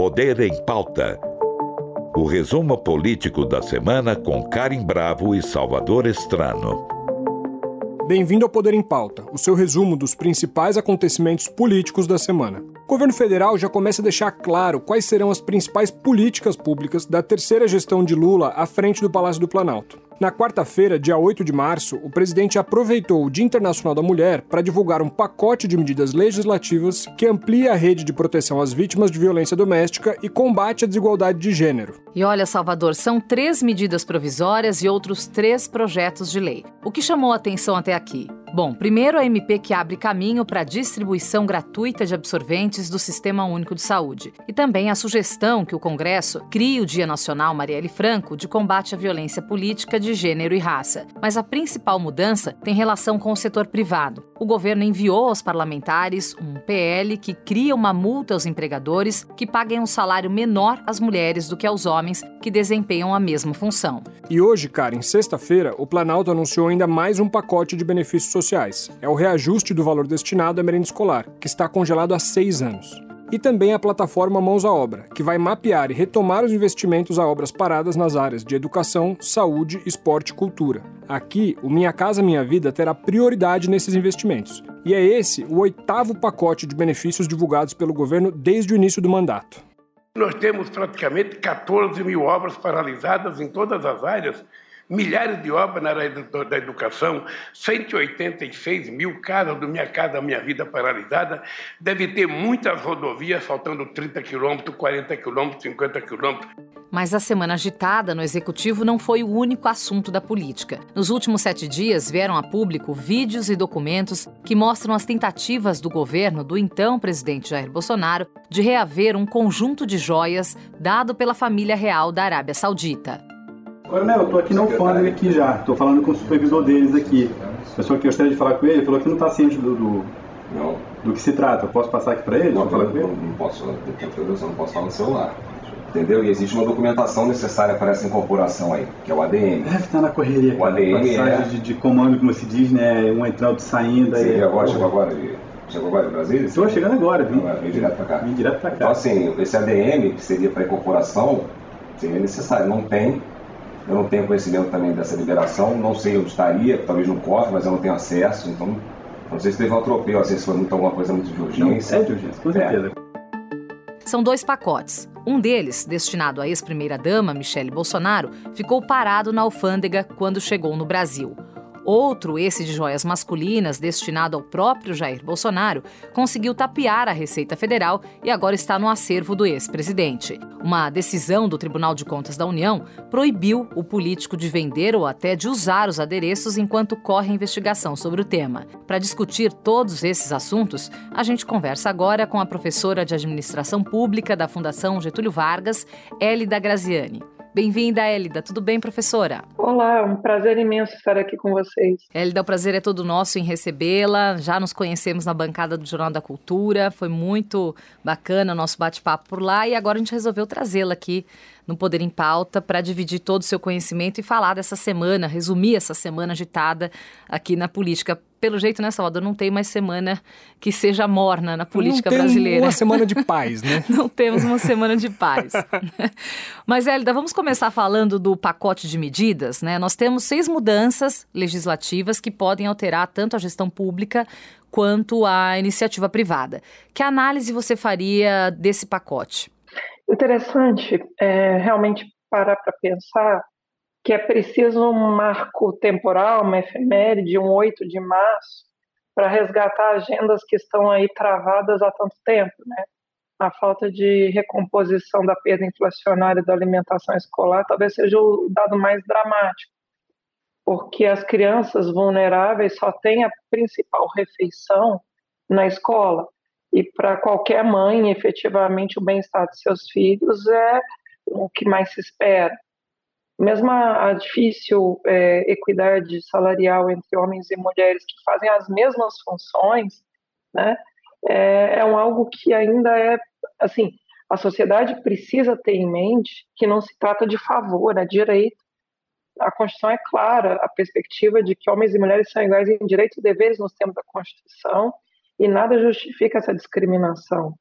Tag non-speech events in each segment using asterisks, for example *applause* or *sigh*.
Poder em Pauta. O resumo político da semana com Karim Bravo e Salvador Estrano. Bem-vindo ao Poder em Pauta, o seu resumo dos principais acontecimentos políticos da semana. O governo federal já começa a deixar claro quais serão as principais políticas públicas da terceira gestão de Lula à frente do Palácio do Planalto. Na quarta-feira, dia 8 de março, o presidente aproveitou o Dia Internacional da Mulher para divulgar um pacote de medidas legislativas que amplia a rede de proteção às vítimas de violência doméstica e combate à desigualdade de gênero. E olha, Salvador, são três medidas provisórias e outros três projetos de lei. O que chamou a atenção até aqui? Bom, primeiro a MP que abre caminho para a distribuição gratuita de absorventes do Sistema Único de Saúde. E também a sugestão que o Congresso crie o Dia Nacional Marielle Franco de combate à violência política de gênero e raça. Mas a principal mudança tem relação com o setor privado. O governo enviou aos parlamentares um PL que cria uma multa aos empregadores que paguem um salário menor às mulheres do que aos homens que desempenham a mesma função. E hoje, Karen, sexta-feira, o Planalto anunciou ainda mais um pacote de benefícios sociais. É o reajuste do valor destinado à merenda escolar, que está congelado há seis anos. E também a plataforma Mãos à Obra, que vai mapear e retomar os investimentos a obras paradas nas áreas de educação, saúde, esporte e cultura. Aqui, o Minha Casa Minha Vida terá prioridade nesses investimentos. E é esse o oitavo pacote de benefícios divulgados pelo governo desde o início do mandato. Nós temos praticamente 14 mil obras paralisadas em todas as áreas milhares de obras na área da educação, 186 mil casas do Minha Casa Minha Vida paralisada, deve ter muitas rodovias faltando 30 quilômetros, 40 quilômetros, 50 quilômetros. Mas a semana agitada no Executivo não foi o único assunto da política. Nos últimos sete dias vieram a público vídeos e documentos que mostram as tentativas do governo do então presidente Jair Bolsonaro de reaver um conjunto de joias dado pela família real da Arábia Saudita. Coronel, eu estou aqui na alfândega aqui já, estou falando com o supervisor deles aqui. A pessoa que gostaria de falar com ele falou que não está ciente do, do, não. do que se trata. Eu posso passar aqui para ele? Não, falar com ele? não posso, eu não posso falar no celular. Entendeu? E existe uma documentação necessária para essa incorporação aí, que é o ADM. Deve estar na correria. O ADM passagem é... de, de, comando, como se diz, né? Um entrando saindo. Sim, aí, agora, chegou agora de... Chegou agora de Brasília? Estou chegando agora, vim. Agora, vim direto para cá. Vim direto para cá. Então, assim, esse ADM, que seria para incorporação, seria necessário. Não tem, eu não tenho conhecimento também dessa liberação, não sei onde estaria, talvez no corte, mas eu não tenho acesso, então não sei se teve um atropelo, assim, se foi muito, alguma coisa muito de urgência. Não, é de urgência, com certeza. É. São dois pacotes. Um deles, destinado à ex-primeira-dama, Michele Bolsonaro, ficou parado na alfândega quando chegou no Brasil. Outro, esse de joias masculinas, destinado ao próprio Jair Bolsonaro, conseguiu tapear a Receita Federal e agora está no acervo do ex-presidente. Uma decisão do Tribunal de Contas da União proibiu o político de vender ou até de usar os adereços enquanto corre a investigação sobre o tema. Para discutir todos esses assuntos, a gente conversa agora com a professora de Administração Pública da Fundação Getúlio Vargas, Elida Graziani. Bem-vinda, Elida. Tudo bem, professora? Olá, um prazer imenso estar aqui com vocês. Elida, o prazer é todo nosso em recebê-la. Já nos conhecemos na bancada do Jornal da Cultura. Foi muito bacana o nosso bate-papo por lá e agora a gente resolveu trazê-la aqui no Poder em Pauta para dividir todo o seu conhecimento e falar dessa semana, resumir essa semana agitada aqui na política pelo jeito, né, Salvador, não tem mais semana que seja morna na política não brasileira. uma semana de paz, né? *laughs* não temos uma semana de paz. *laughs* Mas, Hélida, vamos começar falando do pacote de medidas, né? Nós temos seis mudanças legislativas que podem alterar tanto a gestão pública quanto a iniciativa privada. Que análise você faria desse pacote? Interessante, é, realmente parar para pensar que é preciso um marco temporal, uma efeméride, um 8 de março, para resgatar agendas que estão aí travadas há tanto tempo, né? A falta de recomposição da perda inflacionária da alimentação escolar talvez seja o dado mais dramático, porque as crianças vulneráveis só têm a principal refeição na escola. E para qualquer mãe, efetivamente, o bem-estar de seus filhos é o que mais se espera mesmo a, a difícil é, equidade salarial entre homens e mulheres que fazem as mesmas funções, né, é, é um algo que ainda é, assim, a sociedade precisa ter em mente que não se trata de favor, é direito. A Constituição é clara, a perspectiva de que homens e mulheres são iguais em direitos e deveres nos termos da Constituição, e nada justifica essa discriminação.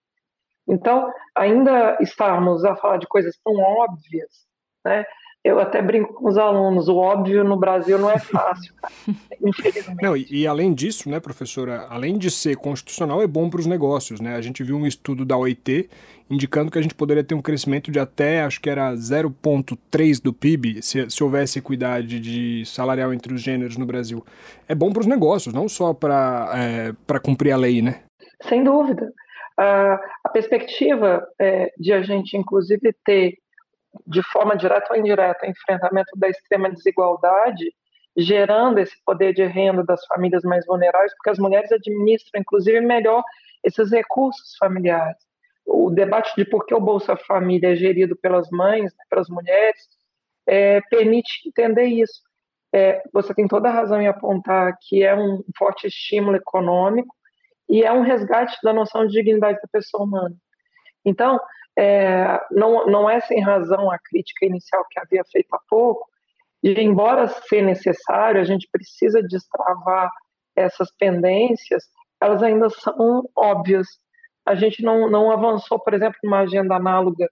Então, ainda estarmos a falar de coisas tão óbvias, né? Eu até brinco com os alunos, o óbvio no Brasil não é fácil, cara. *laughs* Não, e, e, além disso, né, professora, além de ser constitucional, é bom para os negócios, né? A gente viu um estudo da OIT indicando que a gente poderia ter um crescimento de até, acho que era 0,3 do PIB, se, se houvesse equidade de salarial entre os gêneros no Brasil. É bom para os negócios, não só para é, cumprir a lei, né? Sem dúvida. Uh, a perspectiva é, de a gente, inclusive, ter de forma direta ou indireta, enfrentamento da extrema desigualdade, gerando esse poder de renda das famílias mais vulneráveis, porque as mulheres administram, inclusive, melhor esses recursos familiares. O debate de por que o Bolsa Família é gerido pelas mães, né, pelas mulheres, é, permite entender isso. É, você tem toda a razão em apontar que é um forte estímulo econômico e é um resgate da noção de dignidade da pessoa humana. Então, é, não, não é sem razão a crítica inicial que havia feito há pouco, e embora ser necessário, a gente precisa destravar essas pendências, elas ainda são óbvias. A gente não, não avançou, por exemplo, numa agenda análoga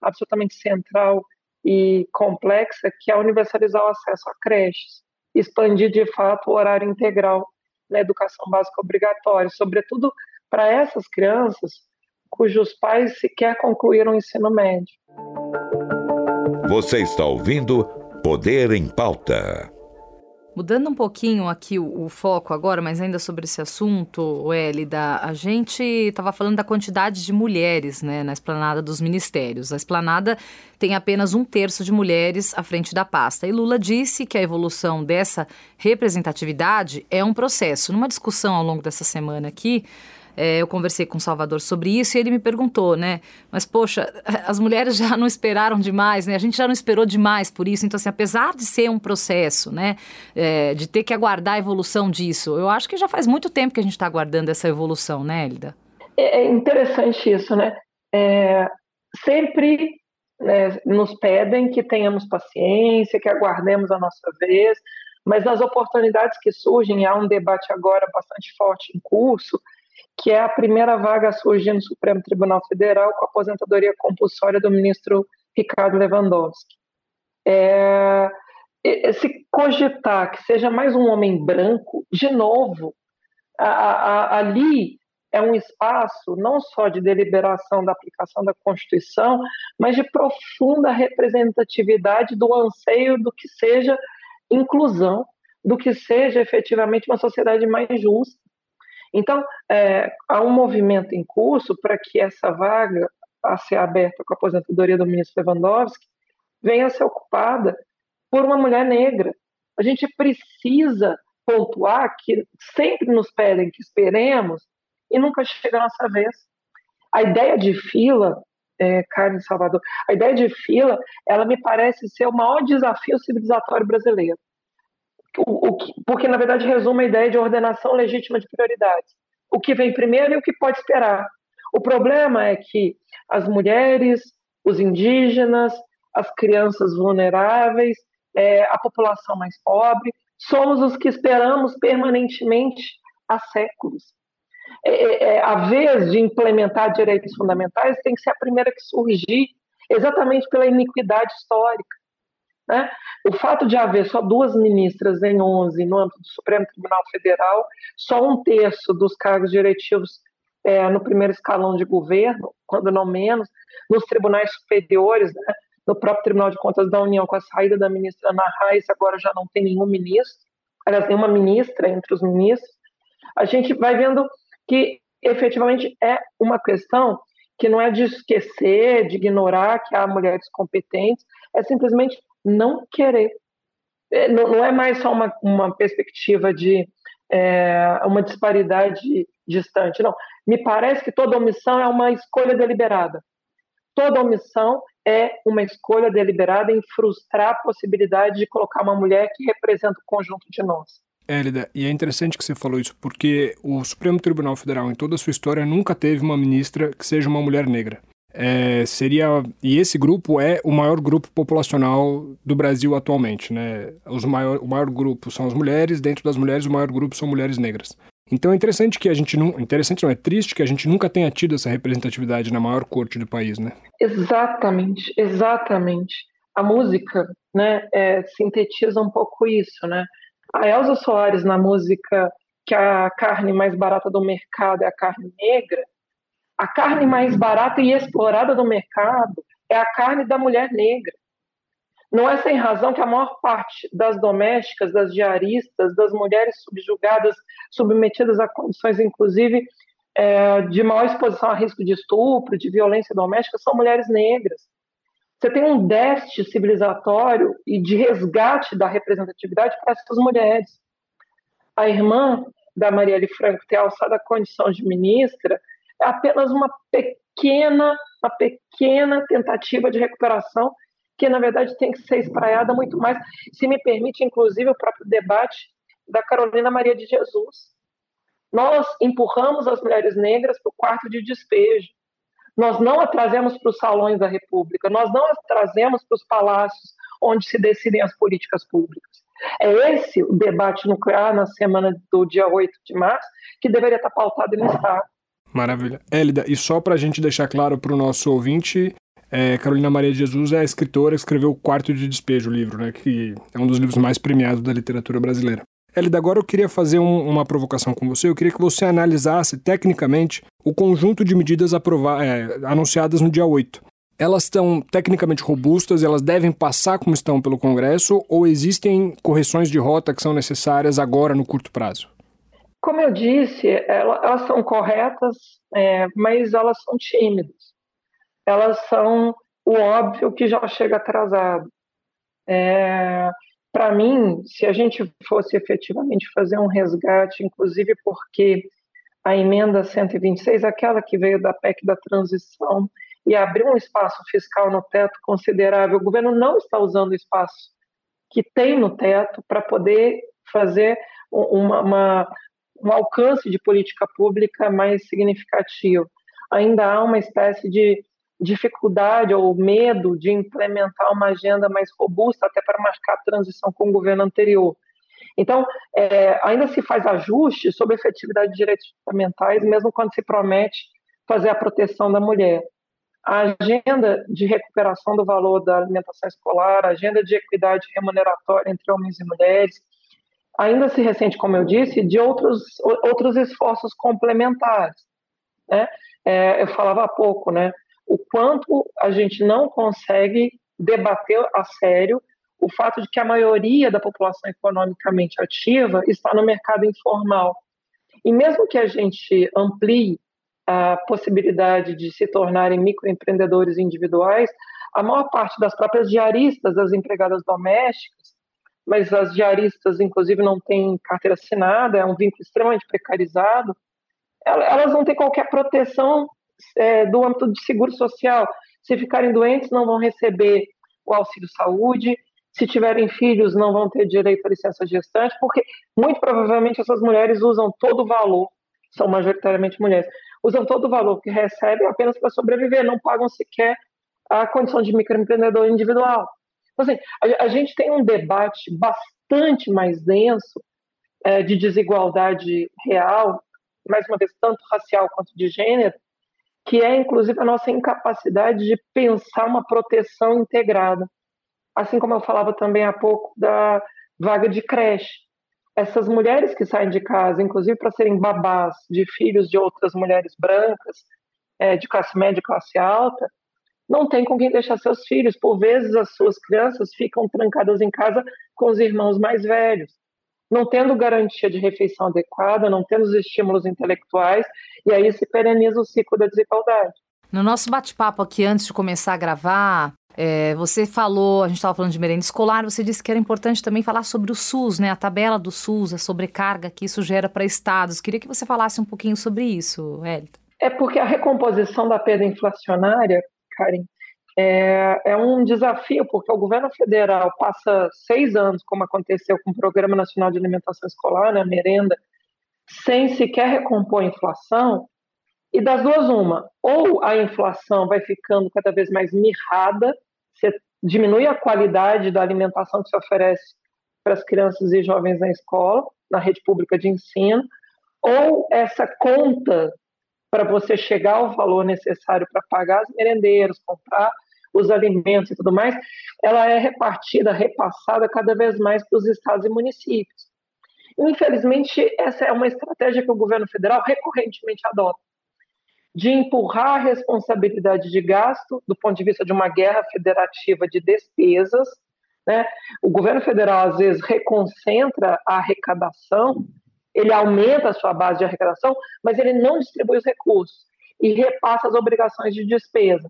absolutamente central e complexa, que é universalizar o acesso a creches, expandir de fato o horário integral na educação básica obrigatória, sobretudo para essas crianças cujos pais sequer concluíram o ensino médio. Você está ouvindo Poder em Pauta. Mudando um pouquinho aqui o, o, foco agora, mas ainda sobre esse assunto, Elida, a gente estava falando da quantidade de mulheres né, na esplanada dos ministérios. A esplanada tem apenas um terço de mulheres à frente da pasta. E Lula disse que a evolução dessa representatividade é um processo. Numa discussão ao longo dessa semana aqui, é, eu conversei com o Salvador sobre isso e ele me perguntou, né? Mas, poxa, *laughs* as mulheres já não esperaram demais, né? A gente já não esperou demais por isso. Então, assim, apesar de ser um processo, né? É, de ter que aguardar a evolução disso, eu acho que já faz muito tempo que a gente está aguardando essa evolução, né, Elida? É, é interessante isso, né? É, sempre né, nos pedem que tenhamos paciência, que aguardemos a nossa vez, mas nas oportunidades que surgem, há um debate agora bastante forte em curso, que é a primeira vaga a surgir no Supremo Tribunal Federal com a aposentadoria compulsória do ministro Ricardo Lewandowski. É, se cogitar que seja mais um homem branco, de novo, a, a, ali é um espaço não só de deliberação da aplicação da Constituição, mas de profunda representatividade do anseio do que seja inclusão, do que seja efetivamente uma sociedade mais justa. Então, é, há um movimento em curso para que essa vaga a ser aberta com a aposentadoria do ministro Lewandowski venha a ser ocupada por uma mulher negra. A gente precisa pontuar que sempre nos pedem que esperemos e nunca chega a nossa vez. A ideia de fila, é, Carmen Salvador, a ideia de fila, ela me parece ser o maior desafio civilizatório brasileiro o, o que, porque na verdade resume a ideia de ordenação legítima de prioridades. O que vem primeiro e o que pode esperar. O problema é que as mulheres, os indígenas, as crianças vulneráveis, é, a população mais pobre, somos os que esperamos permanentemente há séculos. É, é, é a vez de implementar direitos fundamentais tem que ser a primeira que surgir, exatamente pela iniquidade histórica. Né? O fato de haver só duas ministras em 11 no âmbito do Supremo Tribunal Federal, só um terço dos cargos diretivos é, no primeiro escalão de governo, quando não menos, nos tribunais superiores, né? no próprio Tribunal de Contas da União, com a saída da ministra Ana Reis, agora já não tem nenhum ministro, aliás, nenhuma ministra entre os ministros, a gente vai vendo que efetivamente é uma questão que não é de esquecer, de ignorar que há mulheres competentes, é simplesmente não querer. É, não, é mais só uma, uma perspectiva de é, uma disparidade distante, não. Me parece que toda omissão é uma escolha deliberada. Toda omissão é uma escolha deliberada em frustrar a possibilidade de colocar uma mulher que representa o conjunto de nós. Élida, e é interessante que você falou isso, porque o Supremo Tribunal Federal, em toda a sua história, nunca teve uma ministra que seja uma mulher negra é, seria e esse grupo é o maior grupo populacional do Brasil atualmente, né? Os maior, o maior grupo são as mulheres, dentro das mulheres o maior grupo são mulheres negras. Então é interessante que a gente não. Interessante não, é triste que a gente nunca tenha tido essa representatividade na maior corte do país, né? Exatamente, exatamente. A música né, é, sintetiza um pouco isso, né? A Elza Soares, na música que a carne mais barata do mercado é a carne negra, a carne mais barata e explorada do mercado é a carne da mulher negra. Não é sem razão que a maior parte das domésticas, das diaristas, das mulheres subjugadas, submetidas a condições, inclusive, é, de maior exposição a risco de estupro, de violência doméstica, são mulheres negras. Você tem um déficit civilizatório e de resgate da representatividade para essas mulheres. A irmã da Marielle Franco ter alçado a condição de ministra apenas uma pequena, uma pequena tentativa de recuperação que na verdade tem que ser espraiada muito mais, se me permite, inclusive, o próprio debate da Carolina Maria de Jesus. Nós empurramos as mulheres negras para o quarto de despejo. Nós não a trazemos para os salões da República, nós não a trazemos para os palácios onde se decidem as políticas públicas. É esse o debate nuclear na semana do dia 8 de março que deveria estar pautado no Estado. Maravilha. Élida, e só para a gente deixar claro para o nosso ouvinte, é, Carolina Maria de Jesus é a escritora que escreveu O Quarto de Despejo, o livro, né, que é um dos livros mais premiados da literatura brasileira. Elida, agora eu queria fazer um, uma provocação com você. Eu queria que você analisasse tecnicamente o conjunto de medidas é, anunciadas no dia 8. Elas estão tecnicamente robustas, elas devem passar como estão pelo Congresso ou existem correções de rota que são necessárias agora no curto prazo? Como eu disse, elas são corretas, é, mas elas são tímidas elas são o óbvio que já chega atrasado. É, Para mim, se a gente fosse efetivamente fazer um resgate, inclusive porque a emenda 126, aquela que veio da PEC da transição, e abriu um espaço fiscal no teto considerável, o governo não está usando o espaço que tem no teto para poder fazer uma, uma, um alcance de política pública mais significativo. Ainda há uma espécie de dificuldade ou medo de implementar uma agenda mais robusta até para marcar a transição com o governo anterior. Então, é, ainda se faz ajuste sobre a efetividade de direitos fundamentais, mesmo quando se promete fazer a proteção da mulher. A agenda de recuperação do valor da alimentação escolar, a agenda de equidade remuneratória entre homens e mulheres, ainda se ressente, como eu disse, de outros, outros esforços complementares. Né? É, eu falava há pouco, né? o quanto a gente não consegue debater a sério o fato de que a maioria da população economicamente ativa está no mercado informal. E mesmo que a gente amplie a possibilidade de se tornarem microempreendedores individuais, a maior parte das próprias diaristas, das empregadas domésticas, mas as diaristas, inclusive, não têm carteira assinada, é um vínculo extremamente precarizado, elas não têm qualquer proteção é, do âmbito de seguro social. Se ficarem doentes, não vão receber o auxílio saúde. Se tiverem filhos, não vão ter direito à licença gestante, porque muito provavelmente essas mulheres usam todo o valor, são majoritariamente mulheres, usam todo o valor que recebem apenas para sobreviver, não pagam sequer a condição de microempreendedor individual. Então, assim, a, a gente tem um debate bastante mais denso é, de desigualdade real, mais uma vez, tanto racial quanto de gênero, que é inclusive a nossa incapacidade de pensar uma proteção integrada. Assim como eu falava também há pouco da vaga de creche. Essas mulheres que saem de casa, inclusive para serem babás de filhos de outras mulheres brancas, é, de classe média e classe alta, não tem com quem deixar seus filhos. Por vezes, as suas crianças ficam trancadas em casa com os irmãos mais velhos não tendo garantia de refeição adequada, não tendo os estímulos intelectuais, e aí se pereniza o ciclo da desigualdade. No nosso bate-papo aqui, antes de começar a gravar, é, você falou, a gente estava falando de merenda escolar, você disse que era importante também falar sobre o SUS, né? A tabela do SUS, a sobrecarga que isso gera para estados. Queria que você falasse um pouquinho sobre isso, Hélita. É porque a recomposição da perda inflacionária, Karen, é, é, um desafio, porque o governo federal passa seis anos, como aconteceu com o Programa Nacional de Alimentação Escolar, né, merenda, sem sequer recompor a inflação, e das duas, uma, ou a inflação vai ficando cada vez mais mirrada, você diminui a qualidade da alimentação que se oferece para as crianças e jovens na escola, na rede pública de ensino, ou essa conta para você chegar ao valor necessário para pagar os merendeiros, comprar os alimentos e tudo mais, ela é repartida, repassada cada vez mais para os estados e municípios. Infelizmente, essa é uma estratégia que o governo federal recorrentemente adota, de empurrar a responsabilidade de gasto do ponto de vista de uma guerra federativa de despesas. Né? O governo federal, às vezes, reconcentra a arrecadação, ele aumenta a sua base de arrecadação, mas ele não distribui os recursos e repassa as obrigações de despesa.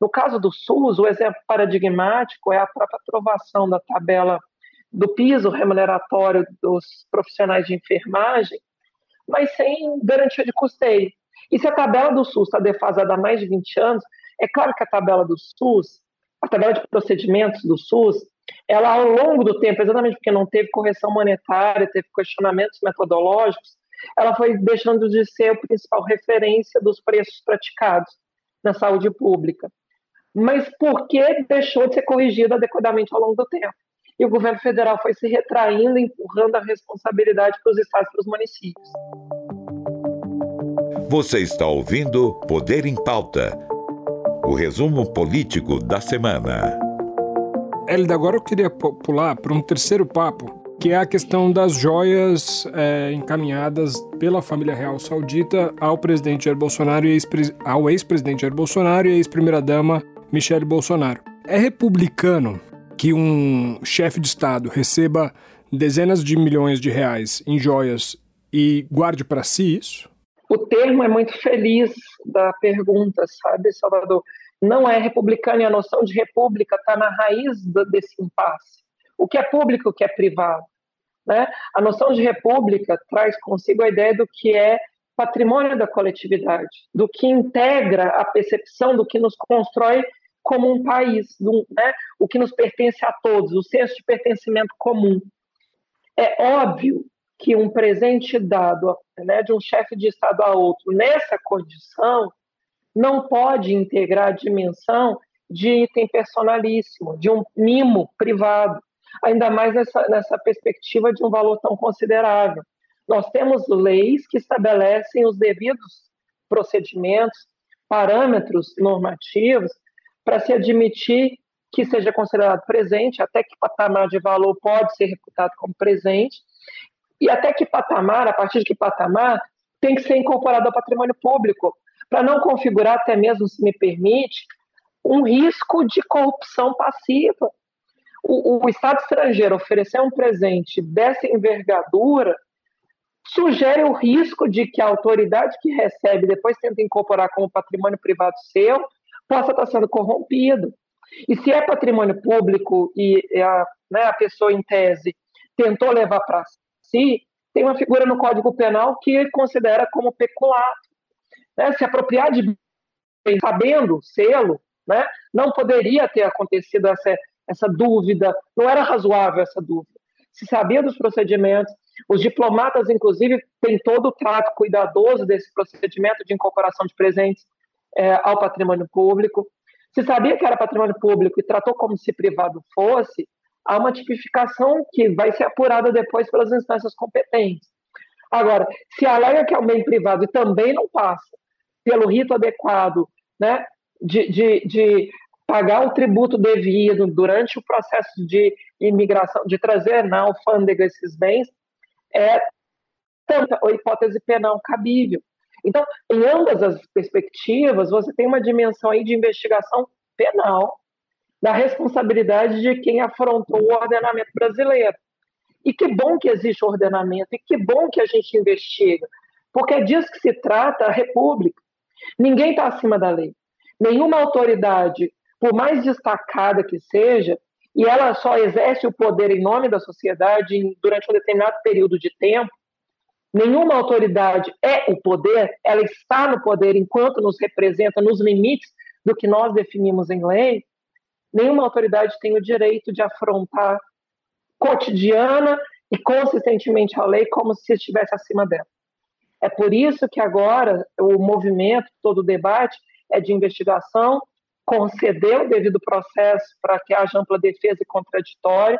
No caso do SUS, o exemplo paradigmático é a própria aprovação da tabela do piso remuneratório dos profissionais de enfermagem, mas sem garantia de custeio. E se a tabela do SUS está defasada há mais de 20 anos, é claro que a tabela do SUS, a tabela de procedimentos do SUS, ela ao longo do tempo, exatamente porque não teve correção monetária, teve questionamentos metodológicos, ela foi deixando de ser a principal referência dos preços praticados na saúde pública. Mas por que deixou de ser corrigida adequadamente ao longo do tempo? e o governo federal foi se retraindo, empurrando a responsabilidade para os estados e para os municípios. Você está ouvindo Poder em Pauta o resumo político da semana. Elida, agora eu queria pular para um terceiro papo, que é a questão das joias é, encaminhadas pela família real saudita ao presidente Jair Bolsonaro e ex ao ex-presidente Jair Bolsonaro e ex-primeira-dama Michele Bolsonaro. É republicano que um chefe de Estado receba dezenas de milhões de reais em joias e guarde para si isso? O termo é muito feliz da pergunta, sabe, Salvador? Não é republicano e a noção de república está na raiz desse impasse. O que é público, o que é privado. Né? A noção de república traz consigo a ideia do que é patrimônio da coletividade, do que integra a percepção do que nos constrói como um país, né? o que nos pertence a todos, o senso de pertencimento comum. É óbvio que um presente dado né, de um chefe de Estado a outro nessa condição não pode integrar a dimensão de item personalíssimo, de um mimo privado, ainda mais nessa, nessa perspectiva de um valor tão considerável. Nós temos leis que estabelecem os devidos procedimentos, parâmetros normativos para se admitir que seja considerado presente, até que patamar de valor pode ser reputado como presente, e até que patamar, a partir de que patamar, tem que ser incorporado ao patrimônio público, para não configurar, até mesmo, se me permite, um risco de corrupção passiva. O, o Estado estrangeiro oferecer um presente dessa envergadura sugere o risco de que a autoridade que recebe depois tenta incorporar como patrimônio privado seu possa estar sendo corrompido. E se é patrimônio público e a, né, a pessoa, em tese, tentou levar para si, tem uma figura no Código Penal que considera como peculato. Né? Se apropriar de bem, sabendo selo, né, não poderia ter acontecido essa, essa dúvida, não era razoável essa dúvida. Se sabia dos procedimentos, os diplomatas, inclusive, têm todo o trato cuidadoso desse procedimento de incorporação de presentes é, ao patrimônio público. Se sabia que era patrimônio público e tratou como se privado fosse, há uma tipificação que vai ser apurada depois pelas instâncias competentes. Agora, se alega que é um bem privado e também não passa pelo rito adequado né, de, de, de pagar o tributo devido durante o processo de imigração, de trazer na alfândega esses bens, é tanta hipótese penal cabível. Então, em ambas as perspectivas, você tem uma dimensão aí de investigação penal da responsabilidade de quem afrontou o ordenamento brasileiro. E que bom que existe o ordenamento, e que bom que a gente investiga, porque é disso que se trata a República. Ninguém está acima da lei. Nenhuma autoridade, por mais destacada que seja, e ela só exerce o poder em nome da sociedade durante um determinado período de tempo, Nenhuma autoridade é o poder, ela está no poder enquanto nos representa nos limites do que nós definimos em lei. Nenhuma autoridade tem o direito de afrontar cotidiana e consistentemente a lei como se estivesse acima dela. É por isso que agora o movimento, todo o debate é de investigação, conceder o devido processo para que haja ampla defesa e contraditório,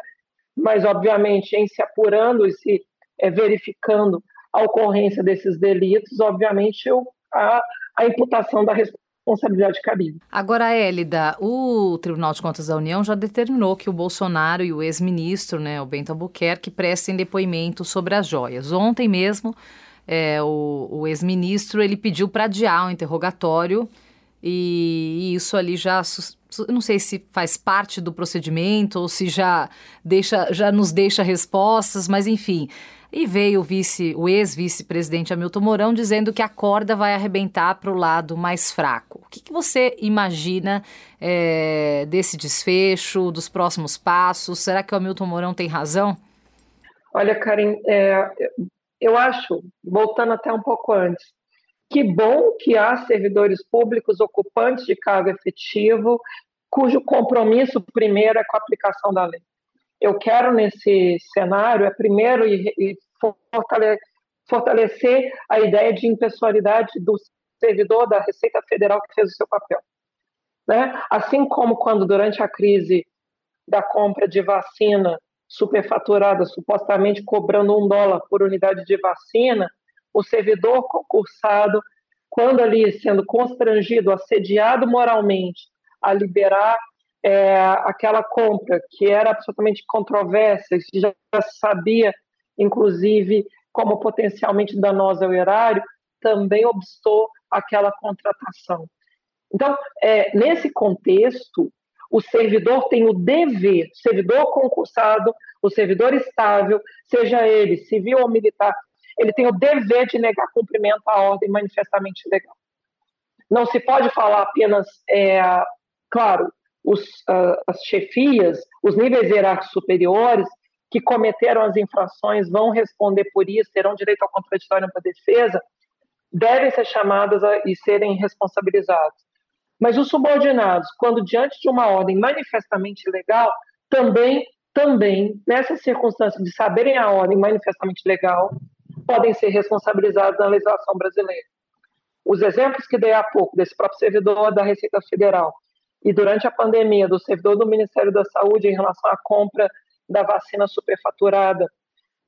mas, obviamente, em se apurando e se é, verificando a ocorrência desses delitos, obviamente, a, a imputação da responsabilidade cabível. Agora, Hélida, o Tribunal de Contas da União já determinou que o Bolsonaro e o ex-ministro, né, o Bento Albuquerque, prestem depoimento sobre as joias. Ontem mesmo, é, o, o ex-ministro ele pediu para adiar o interrogatório e, e isso ali já não sei se faz parte do procedimento ou se já deixa já nos deixa respostas, mas enfim. E veio o vice, o ex-vice-presidente Hamilton Mourão dizendo que a corda vai arrebentar para o lado mais fraco. O que, que você imagina é, desse desfecho, dos próximos passos? Será que o Hamilton Mourão tem razão? Olha, Karim, é, eu acho, voltando até um pouco antes, que bom que há servidores públicos ocupantes de cargo efetivo cujo compromisso primeiro é com a aplicação da lei. Eu quero, nesse cenário, é primeiro fortalecer a ideia de impessoalidade do servidor da Receita Federal que fez o seu papel. Né? Assim como quando, durante a crise da compra de vacina superfaturada, supostamente cobrando um dólar por unidade de vacina, o servidor concursado, quando ali sendo constrangido, assediado moralmente a liberar é, aquela compra que era absolutamente controversa, que já sabia, inclusive, como potencialmente danosa ao erário, também obstou aquela contratação. Então, é, nesse contexto, o servidor tem o dever, servidor concursado, o servidor estável, seja ele civil ou militar, ele tem o dever de negar cumprimento à ordem manifestamente legal. Não se pode falar apenas, é, claro, os, uh, as chefias, os níveis hierárquicos superiores que cometeram as infrações vão responder por isso, terão direito ao contraditório para defesa, devem ser chamadas a, e serem responsabilizados. Mas os subordinados, quando diante de uma ordem manifestamente legal, também, também, nessa circunstância de saberem a ordem manifestamente legal, podem ser responsabilizados na legislação brasileira. Os exemplos que dei há pouco desse próprio servidor da Receita Federal e durante a pandemia do servidor do Ministério da Saúde em relação à compra da vacina superfaturada,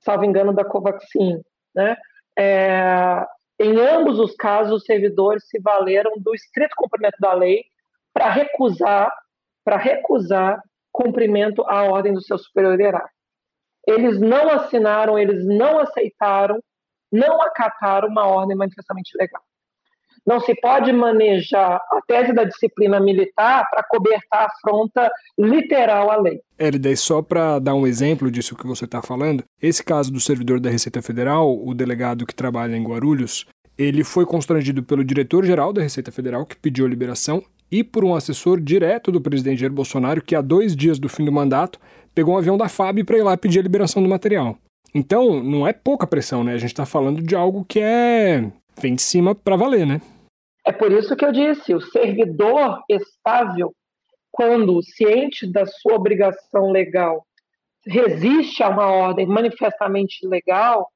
salvo engano, da Covaxin, né? É, em ambos os casos, os servidores se valeram do estrito cumprimento da lei para recusar, para recusar cumprimento à ordem do seu superior hierárquico. Eles não assinaram, eles não aceitaram, não acataram uma ordem manifestamente legal. Não se pode manejar a tese da disciplina militar para cobertar a afronta literal à lei. Érida, só para dar um exemplo disso que você está falando, esse caso do servidor da Receita Federal, o delegado que trabalha em Guarulhos, ele foi constrangido pelo diretor-geral da Receita Federal, que pediu a liberação, e por um assessor direto do presidente Jair Bolsonaro, que há dois dias do fim do mandato pegou um avião da FAB para ir lá pedir a liberação do material. Então, não é pouca pressão, né? A gente está falando de algo que é. vem de cima para valer, né? É por isso que eu disse: o servidor estável, quando ciente da sua obrigação legal, resiste a uma ordem manifestamente legal,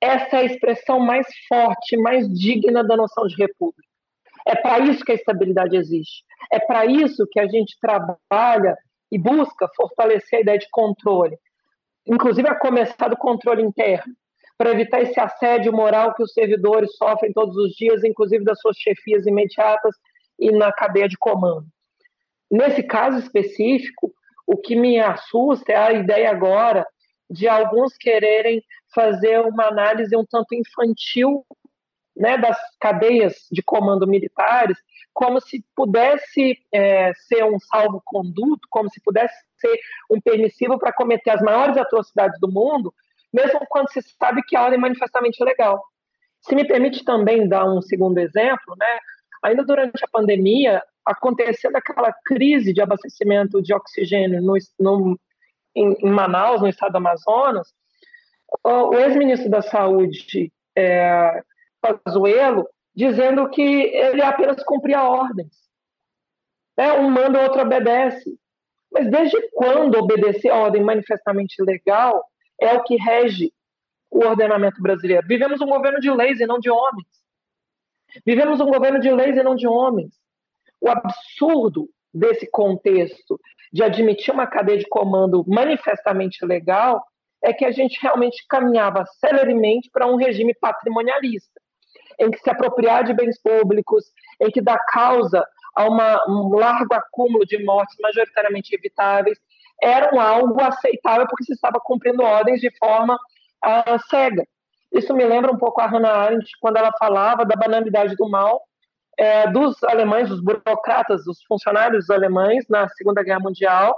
essa é a expressão mais forte, mais digna da noção de república. É para isso que a estabilidade existe. É para isso que a gente trabalha e busca fortalecer a ideia de controle, inclusive a começar do controle interno para evitar esse assédio moral que os servidores sofrem todos os dias, inclusive das suas chefias imediatas e na cadeia de comando. Nesse caso específico, o que me assusta é a ideia agora de alguns quererem fazer uma análise um tanto infantil né, das cadeias de comando militares, como se pudesse é, ser um salvo-conduto, como se pudesse ser um permissivo para cometer as maiores atrocidades do mundo, mesmo quando se sabe que a ordem é manifestamente legal. Se me permite também dar um segundo exemplo, né? ainda durante a pandemia, acontecendo aquela crise de abastecimento de oxigênio no, no, em, em, Manaus, no estado do Amazonas, o, o ex-ministro da Saúde, é, Pazuello, dizendo que ele apenas cumpria ordens. É, um manda, o outro obedece. Mas desde quando obedecer a ordem manifestamente legal é o que rege o ordenamento brasileiro. Vivemos um governo de leis e não de homens. Vivemos um governo de leis e não de homens. O absurdo desse contexto de admitir uma cadeia de comando manifestamente legal é que a gente realmente caminhava celeremente para um regime patrimonialista, em que se apropriar de bens públicos, em que dá causa a uma, um largo acúmulo de mortes majoritariamente evitáveis, eram algo aceitável porque se estava cumprindo ordens de forma uh, cega. Isso me lembra um pouco a Hannah Arendt, quando ela falava da banalidade do mal é, dos alemães, dos burocratas, dos funcionários alemães na Segunda Guerra Mundial,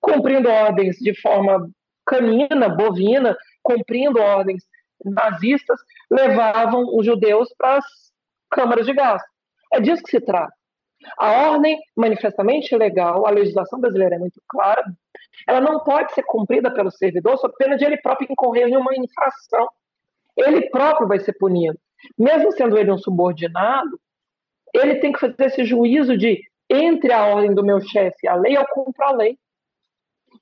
cumprindo ordens de forma canina, bovina, cumprindo ordens nazistas, levavam os judeus para as câmaras de gás. É disso que se trata. A ordem manifestamente legal, a legislação brasileira é muito clara, ela não pode ser cumprida pelo servidor sob pena de ele próprio incorrer em uma infração. Ele próprio vai ser punido. Mesmo sendo ele um subordinado, ele tem que fazer esse juízo de entre a ordem do meu chefe e a lei, eu cumpro a lei.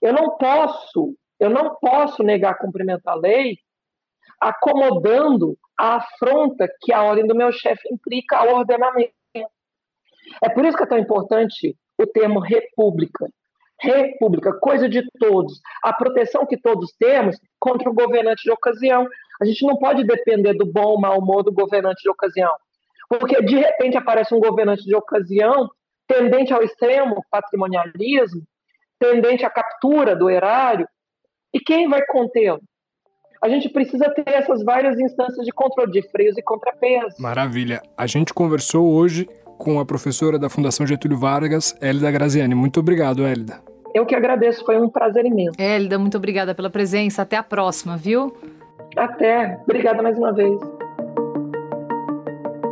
Eu não posso, eu não posso negar cumprimento à lei acomodando a afronta que a ordem do meu chefe implica ao ordenamento. É por isso que é tão importante o termo república. República, coisa de todos. A proteção que todos temos contra o governante de ocasião. A gente não pode depender do bom ou mau humor do governante de ocasião. Porque, de repente, aparece um governante de ocasião tendente ao extremo patrimonialismo, tendente à captura do erário, e quem vai contê-lo? A gente precisa ter essas várias instâncias de controle de freios e contrapesos. Maravilha. A gente conversou hoje com a professora da Fundação Getúlio Vargas, Hélida Graziani. Muito obrigado, Hélida. Eu que agradeço, foi um prazer imenso. Hélida, muito obrigada pela presença. Até a próxima, viu? Até. Obrigada mais uma vez.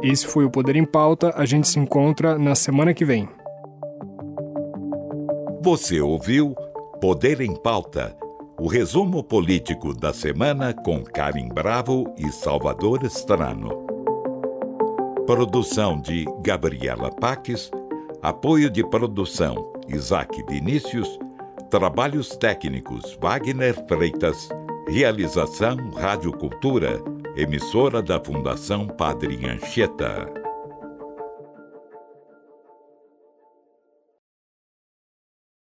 Esse foi o Poder em Pauta. A gente se encontra na semana que vem. Você ouviu Poder em Pauta o resumo político da semana com Karim Bravo e Salvador Estrano. Produção de Gabriela Paques. Apoio de produção Isaac Vinícius. Trabalhos técnicos Wagner Freitas. Realização Rádio Cultura emissora da Fundação Padre Anchieta.